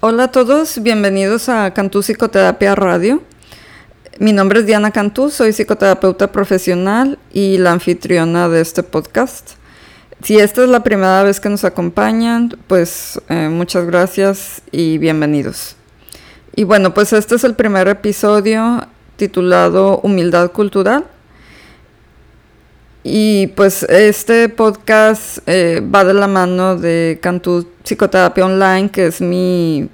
Hola a todos, bienvenidos a Cantú Psicoterapia Radio. Mi nombre es Diana Cantú, soy psicoterapeuta profesional y la anfitriona de este podcast. Si esta es la primera vez que nos acompañan, pues eh, muchas gracias y bienvenidos. Y bueno, pues este es el primer episodio titulado Humildad Cultural. Y pues este podcast eh, va de la mano de Cantú Psicoterapia Online, que es mi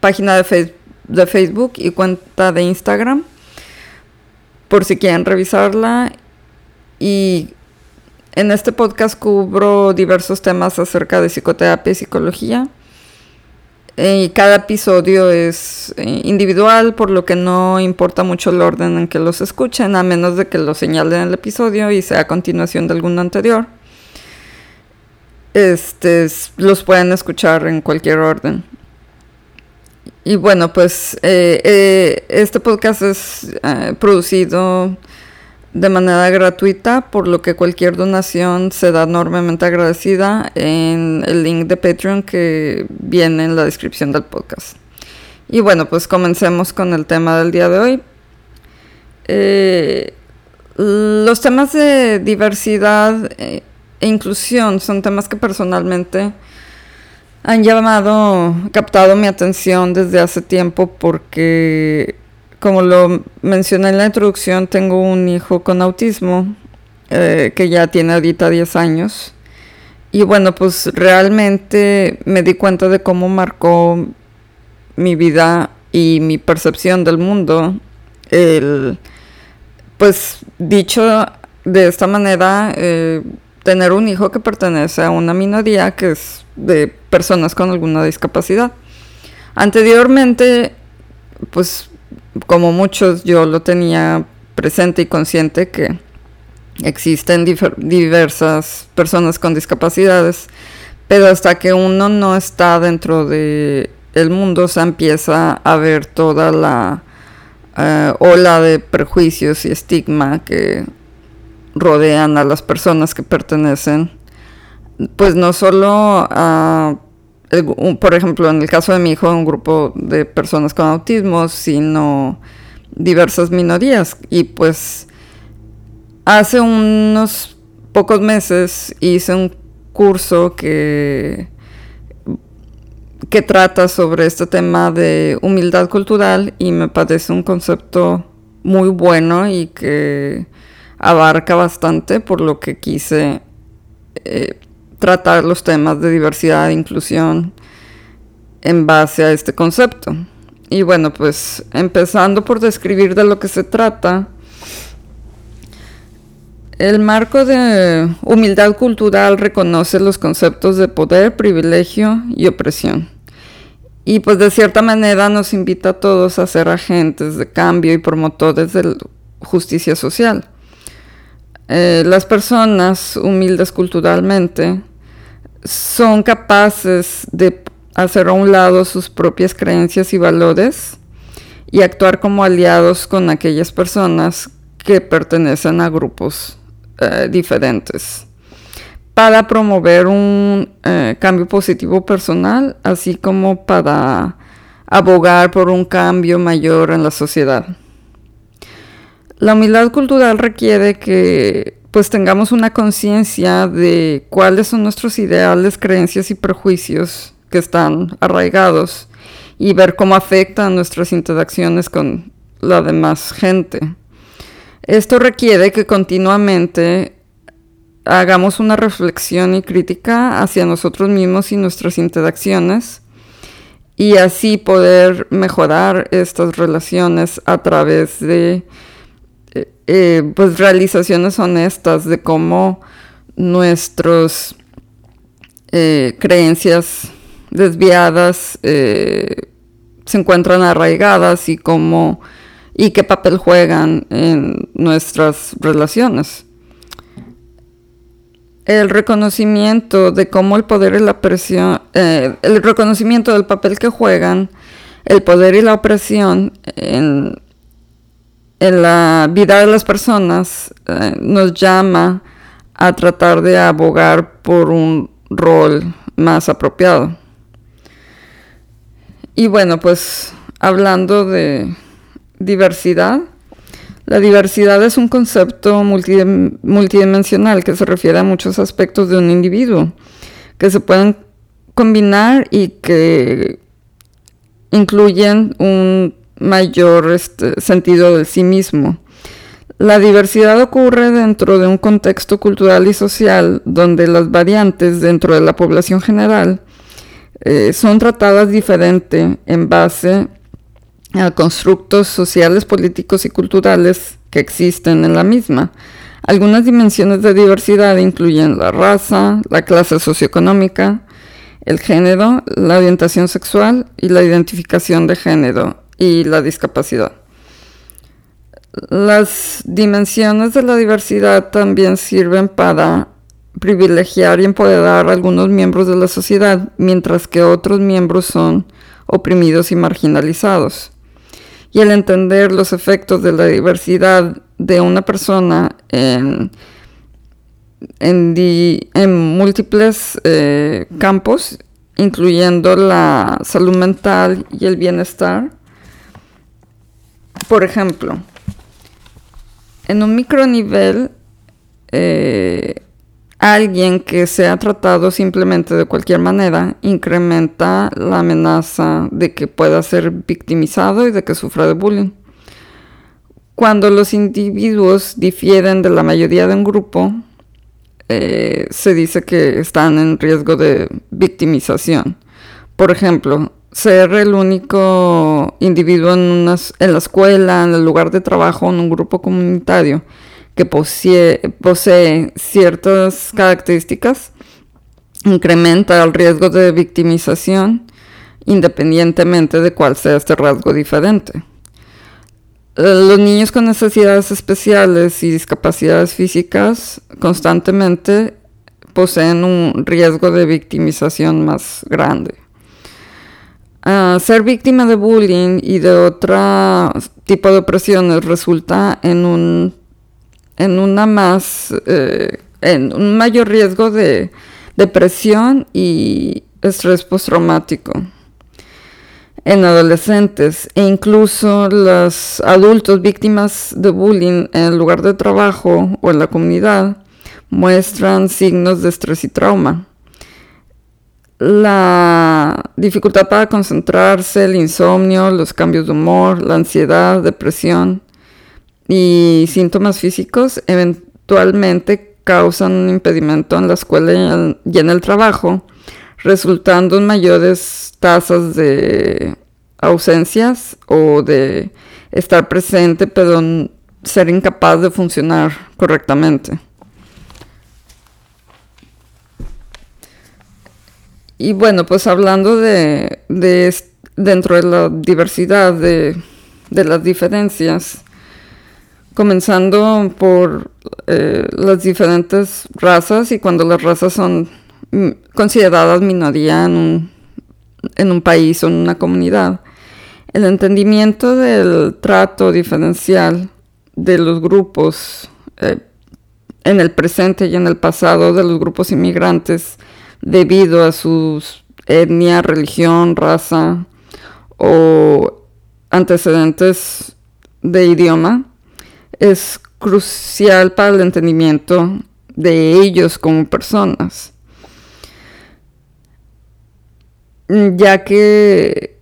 página de, de Facebook y cuenta de Instagram, por si quieren revisarla. Y en este podcast cubro diversos temas acerca de psicoterapia y psicología. Eh, cada episodio es eh, individual, por lo que no importa mucho el orden en que los escuchen, a menos de que lo señalen en el episodio y sea continuación de alguno anterior. Este, los pueden escuchar en cualquier orden. Y bueno, pues eh, este podcast es producido de manera gratuita, por lo que cualquier donación se da enormemente agradecida en el link de Patreon que viene en la descripción del podcast. Y bueno, pues comencemos con el tema del día de hoy. Eh, los temas de diversidad e inclusión son temas que personalmente han llamado, captado mi atención desde hace tiempo porque como lo mencioné en la introducción, tengo un hijo con autismo eh, que ya tiene ahorita 10 años. Y bueno, pues realmente me di cuenta de cómo marcó mi vida y mi percepción del mundo. El, pues dicho de esta manera, eh, tener un hijo que pertenece a una minoría que es de personas con alguna discapacidad. Anteriormente, pues como muchos, yo lo tenía presente y consciente que existen diversas personas con discapacidades, pero hasta que uno no está dentro de el mundo se empieza a ver toda la eh, ola de prejuicios y estigma que rodean a las personas que pertenecen, pues no solo a por ejemplo, en el caso de mi hijo, un grupo de personas con autismo, sino diversas minorías. Y pues hace unos pocos meses hice un curso que, que trata sobre este tema de humildad cultural y me parece un concepto muy bueno y que abarca bastante por lo que quise eh, tratar los temas de diversidad e inclusión en base a este concepto. Y bueno, pues empezando por describir de lo que se trata, el marco de humildad cultural reconoce los conceptos de poder, privilegio y opresión. Y pues de cierta manera nos invita a todos a ser agentes de cambio y promotores de justicia social. Eh, las personas humildes culturalmente son capaces de hacer a un lado sus propias creencias y valores y actuar como aliados con aquellas personas que pertenecen a grupos eh, diferentes para promover un eh, cambio positivo personal, así como para abogar por un cambio mayor en la sociedad. La humildad cultural requiere que pues tengamos una conciencia de cuáles son nuestros ideales, creencias y prejuicios que están arraigados y ver cómo afectan nuestras interacciones con la demás gente. Esto requiere que continuamente hagamos una reflexión y crítica hacia nosotros mismos y nuestras interacciones y así poder mejorar estas relaciones a través de eh, pues realizaciones honestas de cómo nuestras eh, creencias desviadas eh, se encuentran arraigadas y cómo y qué papel juegan en nuestras relaciones. El reconocimiento de cómo el poder y la presión, el reconocimiento del papel que juegan el poder y la opresión en en la vida de las personas eh, nos llama a tratar de abogar por un rol más apropiado. y bueno, pues hablando de diversidad, la diversidad es un concepto multidimensional que se refiere a muchos aspectos de un individuo que se pueden combinar y que incluyen un mayor este, sentido de sí mismo. La diversidad ocurre dentro de un contexto cultural y social donde las variantes dentro de la población general eh, son tratadas diferente en base a constructos sociales, políticos y culturales que existen en la misma. Algunas dimensiones de diversidad incluyen la raza, la clase socioeconómica, el género, la orientación sexual y la identificación de género y la discapacidad. Las dimensiones de la diversidad también sirven para privilegiar y empoderar a algunos miembros de la sociedad, mientras que otros miembros son oprimidos y marginalizados y el entender los efectos de la diversidad de una persona en, en, múltiples eh, campos, incluyendo la salud mental y el bienestar. Por ejemplo, en un micronivel, eh, alguien que sea tratado simplemente de cualquier manera incrementa la amenaza de que pueda ser victimizado y de que sufra de bullying. Cuando los individuos difieren de la mayoría de un grupo, eh, se dice que están en riesgo de victimización. Por ejemplo, ser el único individuo en, en la escuela, en el lugar de trabajo, en un grupo comunitario, que posee, ciertas características incrementa el riesgo de victimización independientemente de cuál sea este rasgo diferente. Los niños con necesidades especiales y discapacidades físicas constantemente poseen un riesgo de victimización más grande. Ah, ser víctima de bullying y de otro tipo de opresiones resulta en un en una más, eh, en un mayor riesgo de depresión y estrés postraumático en adolescentes e incluso los adultos víctimas de bullying en el lugar de trabajo o en la comunidad muestran signos de estrés y trauma. La dificultad para concentrarse, el insomnio, los cambios de humor, la ansiedad, depresión, y síntomas físicos eventualmente causan un impedimento en la escuela y en el trabajo, resultando en mayores tasas de ausencias o de estar presente pero ser incapaz de funcionar correctamente. Y bueno, pues hablando de, dentro de la diversidad de, las diferencias, comenzando por eh, las diferentes razas y cuando las razas son mm, consideradas minoría en un, en un país o en una comunidad. El entendimiento del trato diferencial de los grupos eh, en el presente y en el pasado de los grupos inmigrantes debido a su etnia, religión, raza o antecedentes de idioma es crucial para el entendimiento de ellos como personas, ya que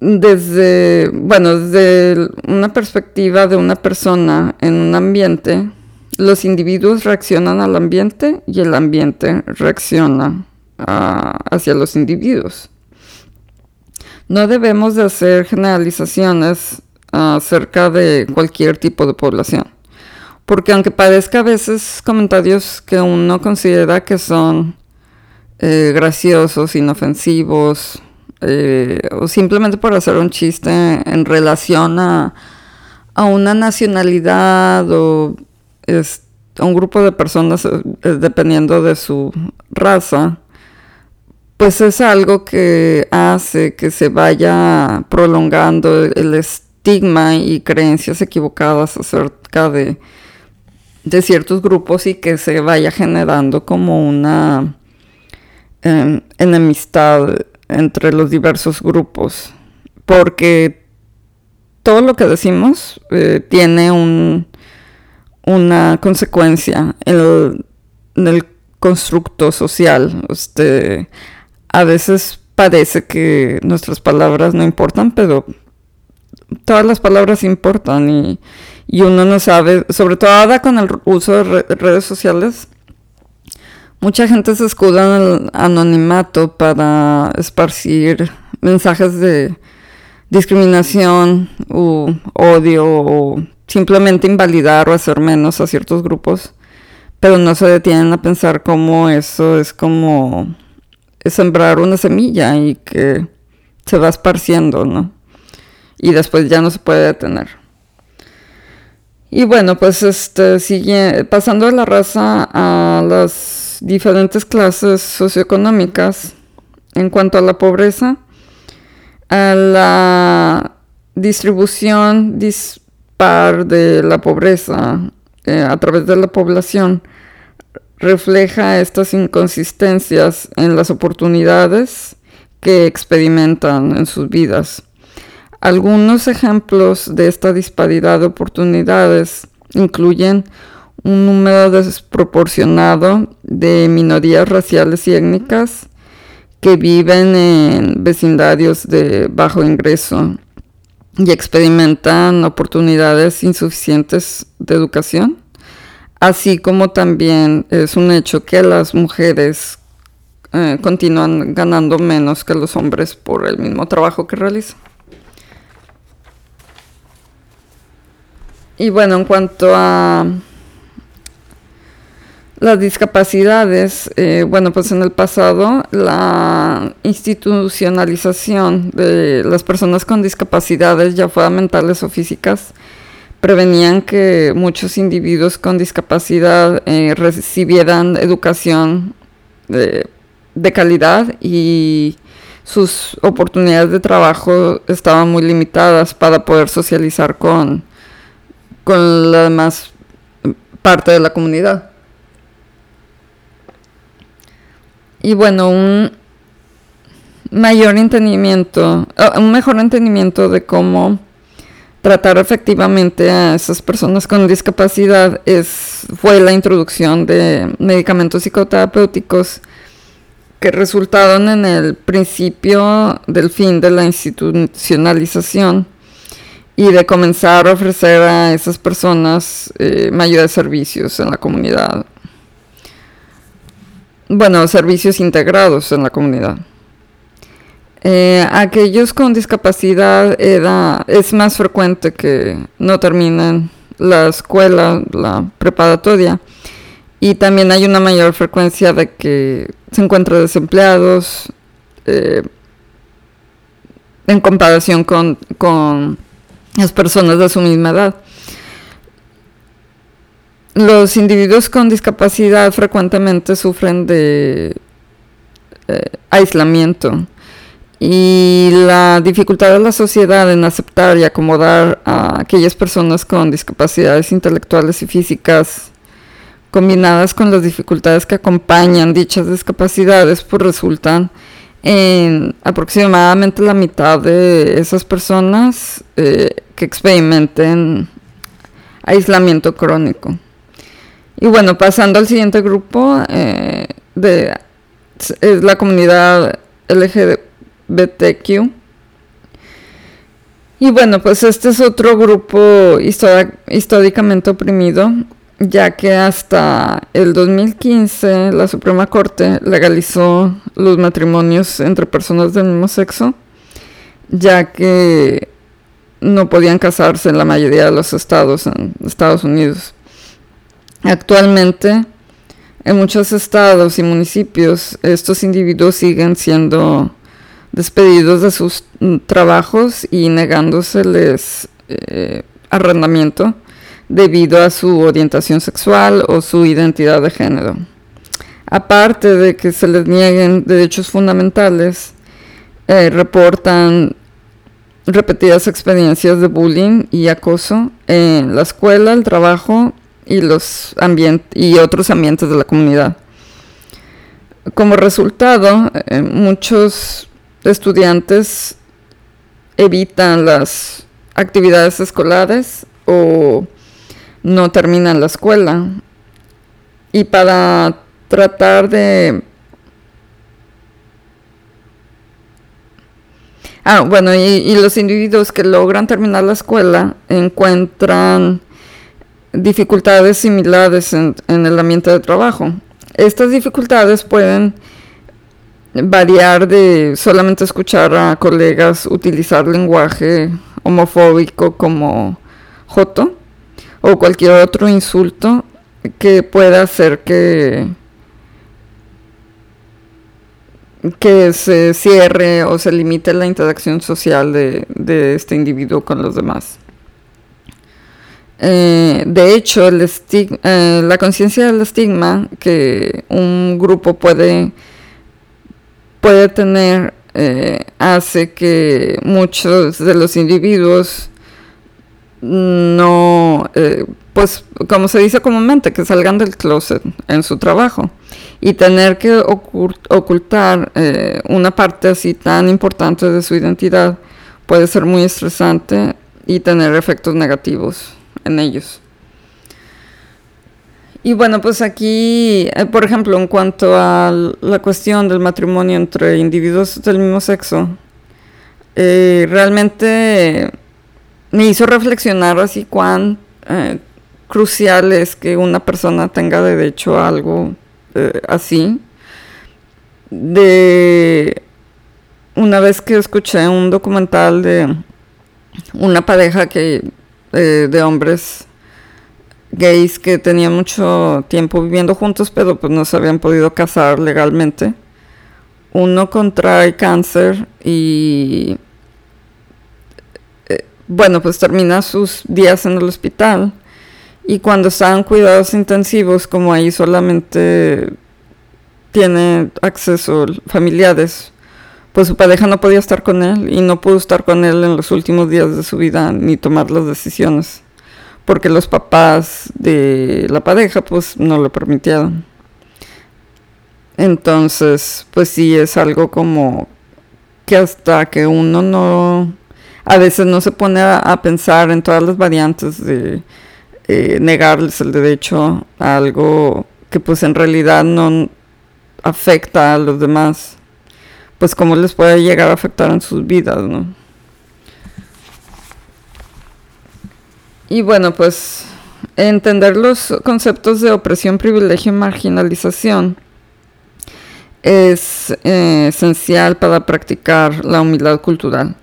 desde, bueno, desde una perspectiva de una persona en un ambiente, los individuos reaccionan al ambiente y el ambiente reacciona hacia los individuos. No debemos de hacer generalizaciones acerca de cualquier tipo de población. Porque aunque parezca a veces comentarios que uno considera que son eh, graciosos, inofensivos, eh, o simplemente por hacer un chiste en relación a, una nacionalidad o a un grupo de personas eh, dependiendo de su raza, pues es algo que hace que se vaya prolongando el, estigma y creencias equivocadas acerca de, de ciertos grupos y que se vaya generando como una em, enemistad entre los diversos grupos, porque todo lo que decimos eh, tiene un, una consecuencia en el, constructo social. Este, a veces parece que nuestras palabras no importan, pero todas las palabras importan y, uno no sabe, sobre todo con el uso de redes sociales, mucha gente se escuda en el anonimato para esparcir mensajes de discriminación u odio o simplemente invalidar o hacer menos a ciertos grupos, pero no se detienen a pensar cómo eso es como sembrar una semilla y que se va esparciendo, ¿no? Y después ya no se puede detener. Y bueno, pues este sigue pasando de la raza a las diferentes clases socioeconómicas en cuanto a la pobreza, a la distribución dispar de la pobreza eh, a través de la población refleja estas inconsistencias en las oportunidades que experimentan en sus vidas. Algunos ejemplos de esta disparidad de oportunidades incluyen un número desproporcionado de minorías raciales y étnicas que viven en vecindarios de bajo ingreso y experimentan oportunidades insuficientes de educación Así como también es un hecho que las mujeres eh, continúan ganando menos que los hombres por el mismo trabajo que realizan. Y bueno, en cuanto a las discapacidades, eh, bueno, pues en el pasado la institucionalización de las personas con discapacidades, ya fueran mentales o físicas, prevenían que muchos individuos con discapacidad eh, recibieran educación de, calidad y sus oportunidades de trabajo estaban muy limitadas para poder socializar con, con la demás parte de la comunidad. Y bueno, un mayor entendimiento, un mejor entendimiento de cómo tratar efectivamente a esas personas con discapacidad es, fue la introducción de medicamentos psicoterapéuticos que resultaron en el principio del fin de la institucionalización y de comenzar a ofrecer a esas personas eh, mayores servicios en la comunidad. Bueno, servicios integrados en la comunidad. Eh, aquellos con discapacidad es más frecuente que no terminen la escuela, la preparatoria. Y también hay una mayor frecuencia de que se encuentran desempleados eh, en comparación con, con las personas de su misma edad. Los individuos con discapacidad frecuentemente sufren de eh, aislamiento y la dificultad de la sociedad en aceptar y acomodar a aquellas personas con discapacidades intelectuales y físicas combinadas con las dificultades que acompañan dichas discapacidades pues resultan en aproximadamente la mitad de esas personas eh, que experimenten aislamiento crónico. Y bueno, pasando al siguiente grupo, eh, de, es la comunidad LGBT BTQ. Y bueno, pues este es otro grupo históricamente oprimido, ya que hasta el 2015 la Suprema Corte legalizó los matrimonios entre personas del mismo sexo, ya que no podían casarse en la mayoría de los estados en Estados Unidos. Actualmente, en muchos estados y municipios, estos individuos siguen siendo despedidos de sus trabajos y negándoseles eh, arrendamiento debido a su orientación sexual o su identidad de género. Aparte de que se les nieguen derechos fundamentales, eh, reportan repetidas experiencias de bullying y acoso en la escuela, el trabajo y, los y otros ambientes de la comunidad. Como resultado, eh, muchos estudiantes evitan las actividades escolares o no terminan la escuela. Y para tratar de... Ah, bueno, y, los individuos que logran terminar la escuela encuentran dificultades similares en, el ambiente de trabajo. Estas dificultades pueden variar de solamente escuchar a colegas utilizar lenguaje homofóbico como joto o cualquier otro insulto que pueda hacer que que se cierre o se limite la interacción social de, este individuo con los demás. Eh, de hecho, el eh, la conciencia del estigma que un grupo puede puede tener eh, hace que muchos de los individuos no, eh, pues como se dice comúnmente, que salgan del closet en su trabajo. Y tener que ocultar una parte así tan importante de su identidad puede ser muy estresante y tener efectos negativos en ellos. Y bueno, pues aquí, eh, por ejemplo, en cuanto a la cuestión del matrimonio entre individuos del mismo sexo, eh, realmente me hizo reflexionar así cuán eh, crucial es que una persona tenga derecho a algo así. De una vez que escuché un documental de una pareja que de hombres gays que tenían mucho tiempo viviendo juntos, pero pues no se habían podido casar legalmente. Uno contrae cáncer y eh, bueno, pues termina sus días en el hospital. Y cuando están cuidados intensivos, como ahí solamente tiene acceso familiares, pues su pareja no podía estar con él y no pudo estar con él en los últimos días de su vida ni tomar las decisiones porque los papás de la pareja pues no lo permitieron. Entonces, pues sí es algo como que hasta que uno no, a veces no se pone a, pensar en todas las variantes de eh, negarles el derecho a algo que pues en realidad no afecta a los demás, pues cómo les puede llegar a afectar en sus vidas, ¿no? Y bueno, pues entender los conceptos de opresión, privilegio y marginalización es eh, esencial para practicar la humildad cultural.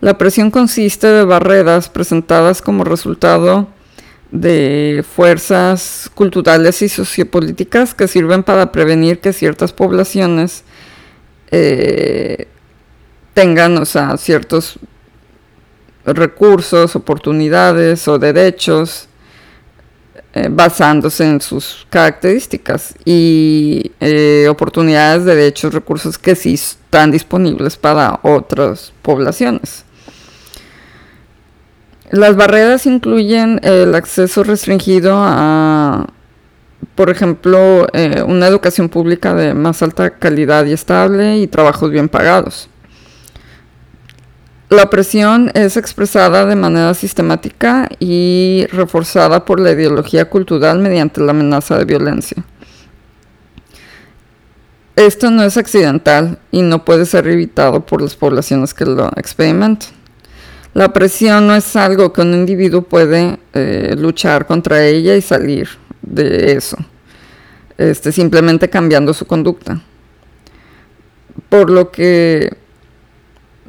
La opresión consiste de barreras presentadas como resultado de fuerzas culturales y sociopolíticas que sirven para prevenir que ciertas poblaciones eh, tengan, o sea, ciertos recursos, oportunidades o derechos eh, basándose en sus características y eh, oportunidades, derechos, recursos que sí están disponibles para otras poblaciones. Las barreras incluyen el acceso restringido a, por ejemplo, eh, una educación pública de más alta calidad y estable y trabajos bien pagados la opresión es expresada de manera sistemática y reforzada por la ideología cultural mediante la amenaza de violencia. Esto no es accidental y no puede ser evitado por las poblaciones que lo experimentan. La opresión no es algo que un individuo puede eh, luchar contra ella y salir de eso, este, simplemente cambiando su conducta. Por lo que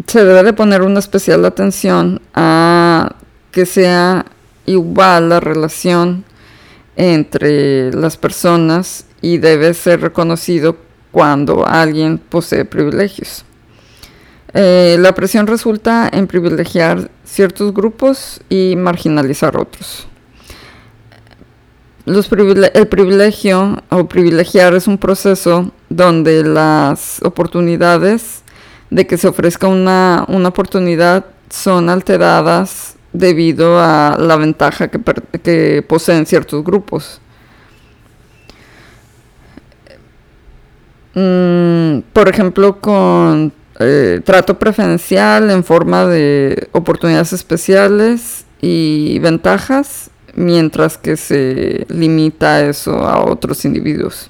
se debe de poner una especial atención a que sea igual la relación entre las personas y debe ser reconocido cuando alguien posee privilegios. Eh, la presión resulta en privilegiar ciertos grupos y marginalizar otros. El privilegio o privilegiar es un proceso donde las oportunidades de que se ofrezca una, oportunidad son alteradas debido a la ventaja que, que poseen ciertos grupos. Mm, por ejemplo, con eh, trato preferencial en forma de oportunidades especiales y ventajas, mientras que se limita eso a otros individuos.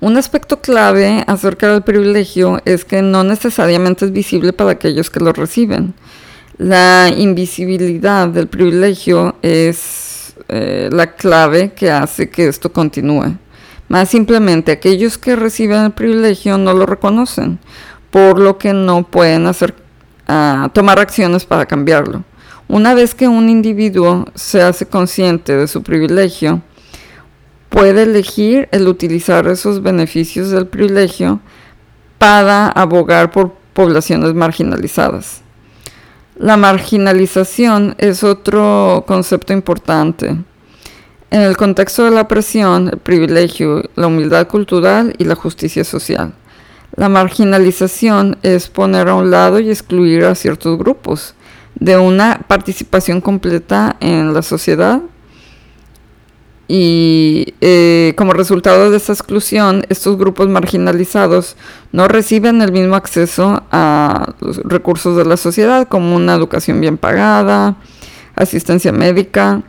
Un aspecto clave acerca del privilegio es que no necesariamente es visible para aquellos que lo reciben. La invisibilidad del privilegio es eh, la clave que hace que esto continúe. Más simplemente, aquellos que reciben el privilegio no lo reconocen, por lo que no pueden hacer, ah, tomar acciones para cambiarlo. Una vez que un individuo se hace consciente de su privilegio, puede elegir el utilizar esos beneficios del privilegio para abogar por poblaciones marginalizadas. La marginalización es otro concepto importante. En el contexto de la presión, el privilegio, la humildad cultural y la justicia social. La marginalización es poner a un lado y excluir a ciertos grupos de una participación completa en la sociedad y eh, como resultado de esa exclusión, estos grupos marginalizados no reciben el mismo acceso a los recursos de la sociedad, como una educación bien pagada, asistencia médica,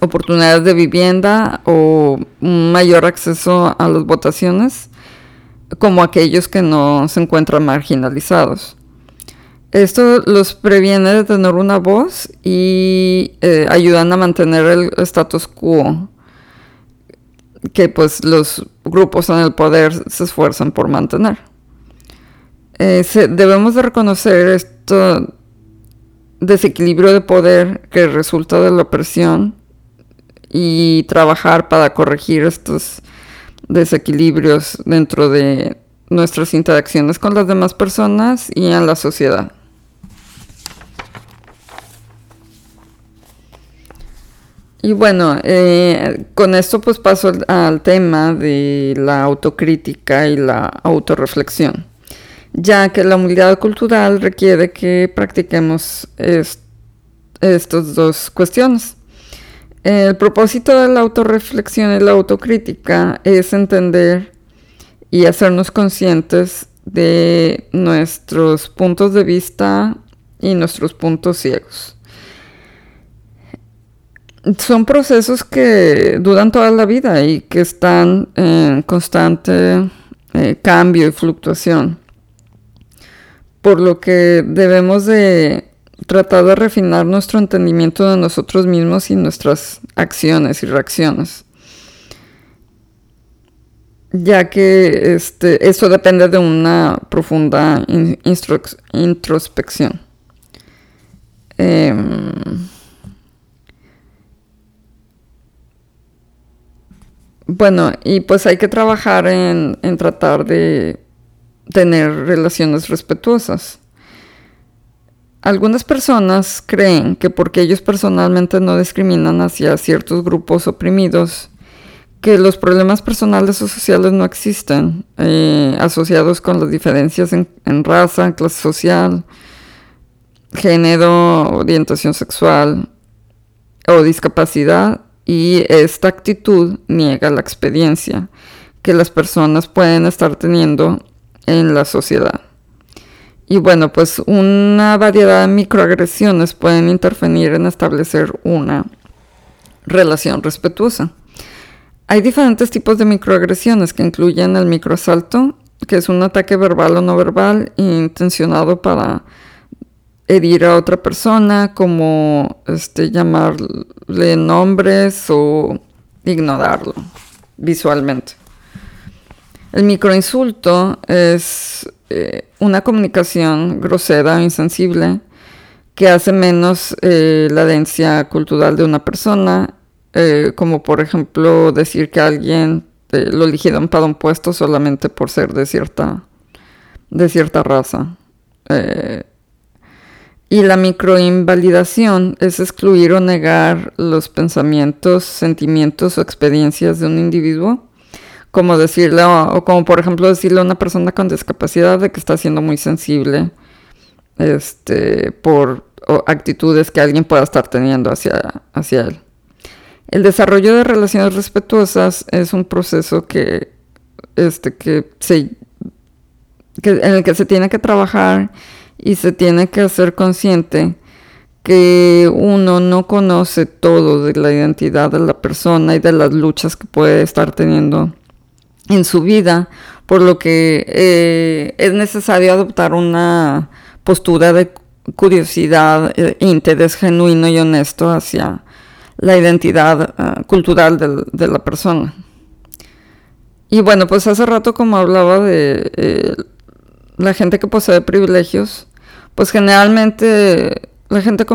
oportunidades de vivienda o un mayor acceso a las votaciones, como aquellos que no se encuentran marginalizados. Esto los previene de tener una voz y eh, ayudan a mantener el status quo que pues los grupos en el poder se esfuerzan por mantener. Eh, debemos de reconocer este desequilibrio de poder que resulta de la opresión y trabajar para corregir estos desequilibrios dentro de nuestras interacciones con las demás personas y en la sociedad. Y bueno, eh, con esto pues paso al, tema de la autocrítica y la autorreflexión, ya que la humildad cultural requiere que practiquemos estas dos cuestiones. El propósito de la autorreflexión y la autocrítica es entender y hacernos conscientes de nuestros puntos de vista y nuestros puntos ciegos son procesos que duran toda la vida y que están en constante eh, cambio y fluctuación. Por lo que debemos de tratar de refinar nuestro entendimiento de nosotros mismos y nuestras acciones y reacciones. Ya que este, eso depende de una profunda introspección. Em, Bueno, y pues hay que trabajar en, tratar de tener relaciones respetuosas. Algunas personas creen que porque ellos personalmente no discriminan hacia ciertos grupos oprimidos, que los problemas personales o sociales no existen, eh, asociados con las diferencias en, en, raza, clase social, género, orientación sexual o discapacidad, y esta actitud niega la experiencia que las personas pueden estar teniendo en la sociedad. Y bueno, pues una variedad de microagresiones pueden intervenir en establecer una relación respetuosa. Hay diferentes tipos de microagresiones que incluyen el microasalto, que es un ataque verbal o no verbal intencionado para herir a otra persona, como este, llamarle nombres o ignorarlo visualmente. El microinsulto es eh, una comunicación grosera o insensible que hace menos eh, la densidad cultural de una persona, eh, como por ejemplo decir que alguien lo eligieron para un puesto solamente por ser de cierta, de cierta raza. Y la microinvalidación es excluir o negar los pensamientos, sentimientos o experiencias de un individuo, como decirle, o, como por ejemplo decirle a una persona con discapacidad de que está siendo muy sensible este, por actitudes que alguien pueda estar teniendo hacia, hacia él. El desarrollo de relaciones respetuosas es un proceso que, este, que se que, en el que se tiene que trabajar y se tiene que hacer consciente que uno no conoce todo de la identidad de la persona y de las luchas que puede estar teniendo en su vida, por lo que eh, es necesario adoptar una postura de curiosidad, e interés genuino y honesto hacia la identidad ah, cultural de, la persona. Y bueno, pues hace rato como hablaba de eh, la gente que posee privilegios, pues generalmente la gente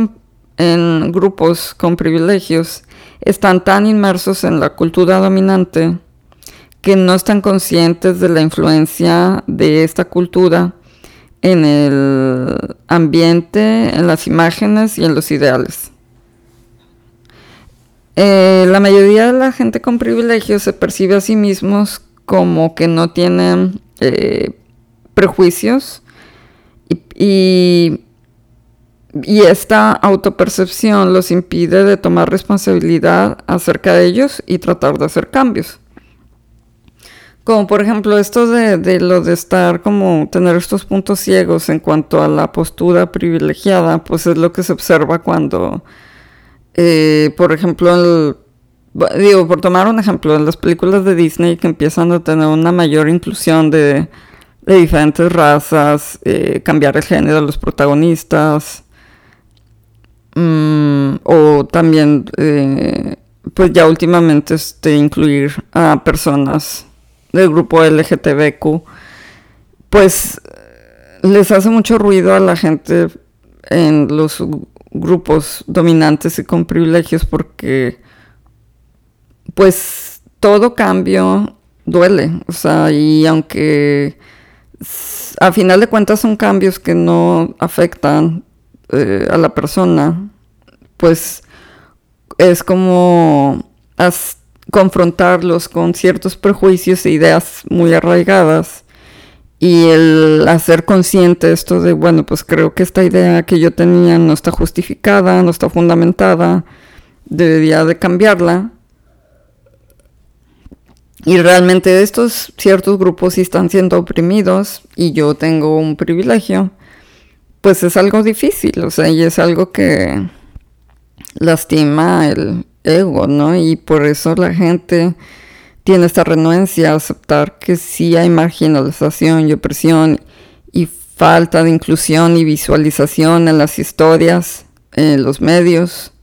en grupos con privilegios están tan inmersos en la cultura dominante que no están conscientes de la influencia de esta cultura en el ambiente, en las imágenes y en los ideales. Eh, la mayoría de la gente con privilegios se percibe a sí mismos como que no tienen eh, prejuicios y, y, esta autopercepción los impide de tomar responsabilidad acerca de ellos y tratar de hacer cambios. Como por ejemplo esto de, lo de estar como tener estos puntos ciegos en cuanto a la postura privilegiada, pues es lo que se observa cuando, eh, por ejemplo, digo, por tomar un ejemplo, en las películas de Disney que empiezan a tener una mayor inclusión de, de diferentes razas, eh, cambiar el género de los protagonistas, mm, o también, eh, pues ya últimamente, este, incluir a personas del grupo LGTBQ, pues les hace mucho ruido a la gente en los grupos dominantes y con privilegios porque pues todo cambio duele, o sea, y aunque a final de cuentas son cambios que no afectan eh, a la persona, pues es como confrontarlos con ciertos prejuicios e ideas muy arraigadas y el hacer consciente esto de, bueno, pues creo que esta idea que yo tenía no está justificada, no está fundamentada, debería de cambiarla y realmente estos ciertos grupos sí están siendo oprimidos y yo tengo un privilegio, pues es algo difícil, o sea, y es algo que lastima el ego, ¿no? Y por eso la gente tiene esta renuencia a aceptar que sí hay marginalización y opresión y falta de inclusión y visualización en las historias, en los medios,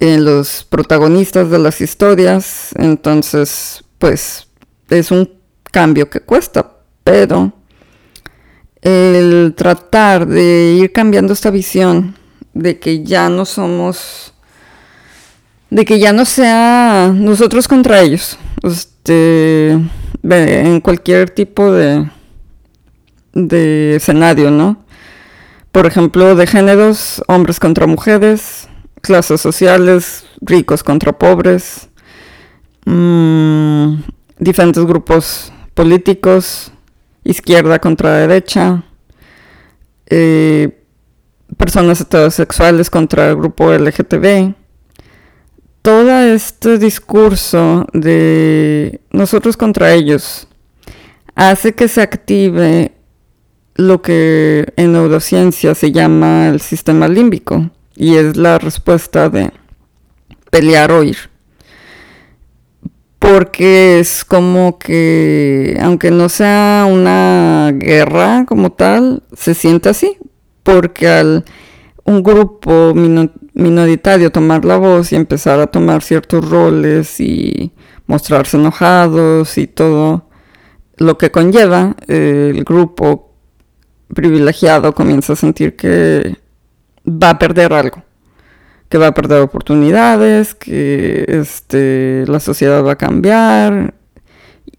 en los protagonistas de las historias. Entonces, pues es un cambio que cuesta, pero el tratar de ir cambiando esta visión de que ya no somos, de que ya no sea nosotros contra ellos, este, en cualquier tipo de, de escenario, ¿no? Por ejemplo, de géneros, hombres contra mujeres, clases sociales, ricos contra pobres, Mm, diferentes grupos políticos, izquierda contra derecha, eh, personas heterosexuales contra el grupo LGTB. Todo este discurso de nosotros contra ellos hace que se active lo que en neurociencia se llama el sistema límbico y es la respuesta de pelear o ir porque es como que, aunque no sea una guerra como tal, se siente así, porque al un grupo minoritario tomar la voz y empezar a tomar ciertos roles y mostrarse enojados y todo lo que conlleva, el grupo privilegiado comienza a sentir que va a perder algo que va a perder oportunidades, que este, la sociedad va a cambiar,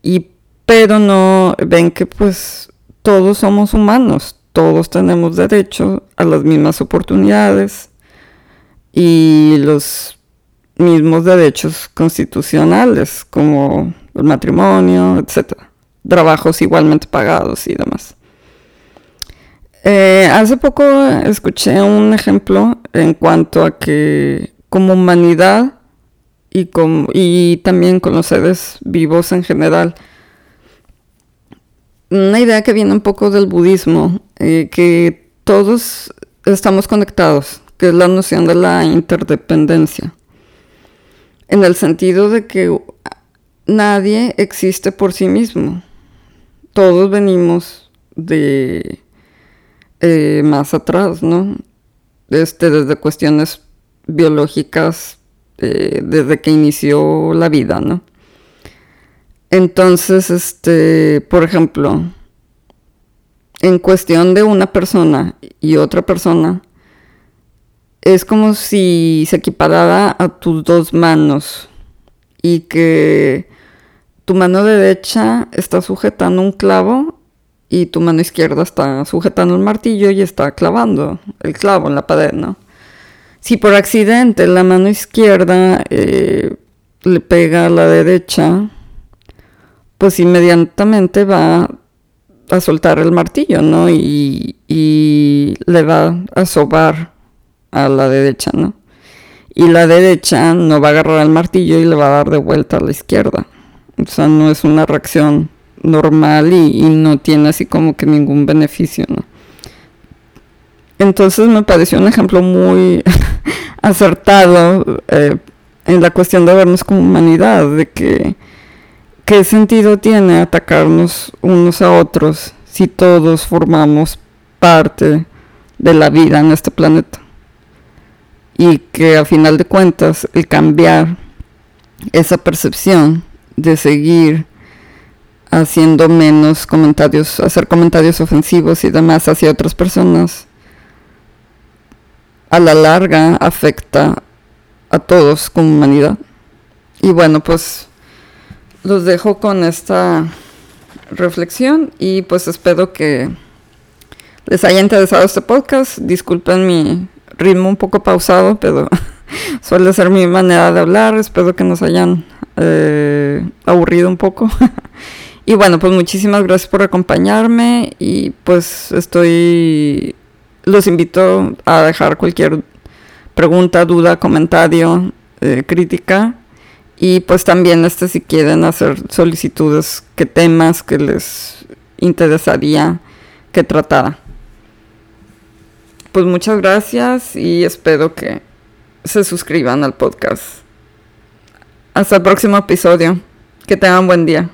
y, pero no ven que pues todos somos humanos, todos tenemos derecho a las mismas oportunidades y los mismos derechos constitucionales como el matrimonio, etc. Trabajos igualmente pagados y demás. Eh, hace poco escuché un ejemplo en cuanto a que como humanidad y, también con los seres vivos en general, una idea que viene un poco del budismo, eh, que todos estamos conectados, que es la noción de la interdependencia, en el sentido de que nadie existe por sí mismo, todos venimos de eh, más atrás, ¿no? Este, desde cuestiones biológicas, eh, desde que inició la vida, ¿no? Entonces, este, por ejemplo, en cuestión de una persona y otra persona, es como si se equiparara a tus dos manos y que tu mano derecha está sujetando un clavo y tu mano izquierda está sujetando el martillo y está clavando el clavo en la pared, ¿no? Si por accidente la mano izquierda eh, le pega a la derecha, pues inmediatamente va a soltar el martillo, ¿no? Y, le va a sobar a la derecha, ¿no? Y la derecha no va a agarrar el martillo y le va a dar de vuelta a la izquierda. O sea, no es una reacción normal y, no tiene así como que ningún beneficio. Entonces me pareció un ejemplo muy acertado eh, en la cuestión de vernos como humanidad, de que ¿Qué sentido tiene atacarnos unos a otros si todos formamos parte de la vida en este planeta? Y que a final de cuentas el cambiar esa percepción de seguir haciendo menos comentarios, hacer comentarios ofensivos y demás hacia otras personas, a la larga afecta a todos como humanidad. Y bueno, pues los dejo con esta reflexión y pues espero que les haya interesado este podcast. Disculpen mi ritmo un poco pausado, pero suele ser mi manera de hablar. Espero que nos hayan eh, aburrido un poco. y bueno, pues muchísimas gracias por acompañarme y pues estoy... Los invito a dejar cualquier pregunta, duda, comentario, eh, crítica y pues también este si quieren hacer solicitudes, qué temas que les interesaría que tratara. Pues muchas gracias y espero que se suscriban al podcast. Hasta el próximo episodio. Que tengan buen día.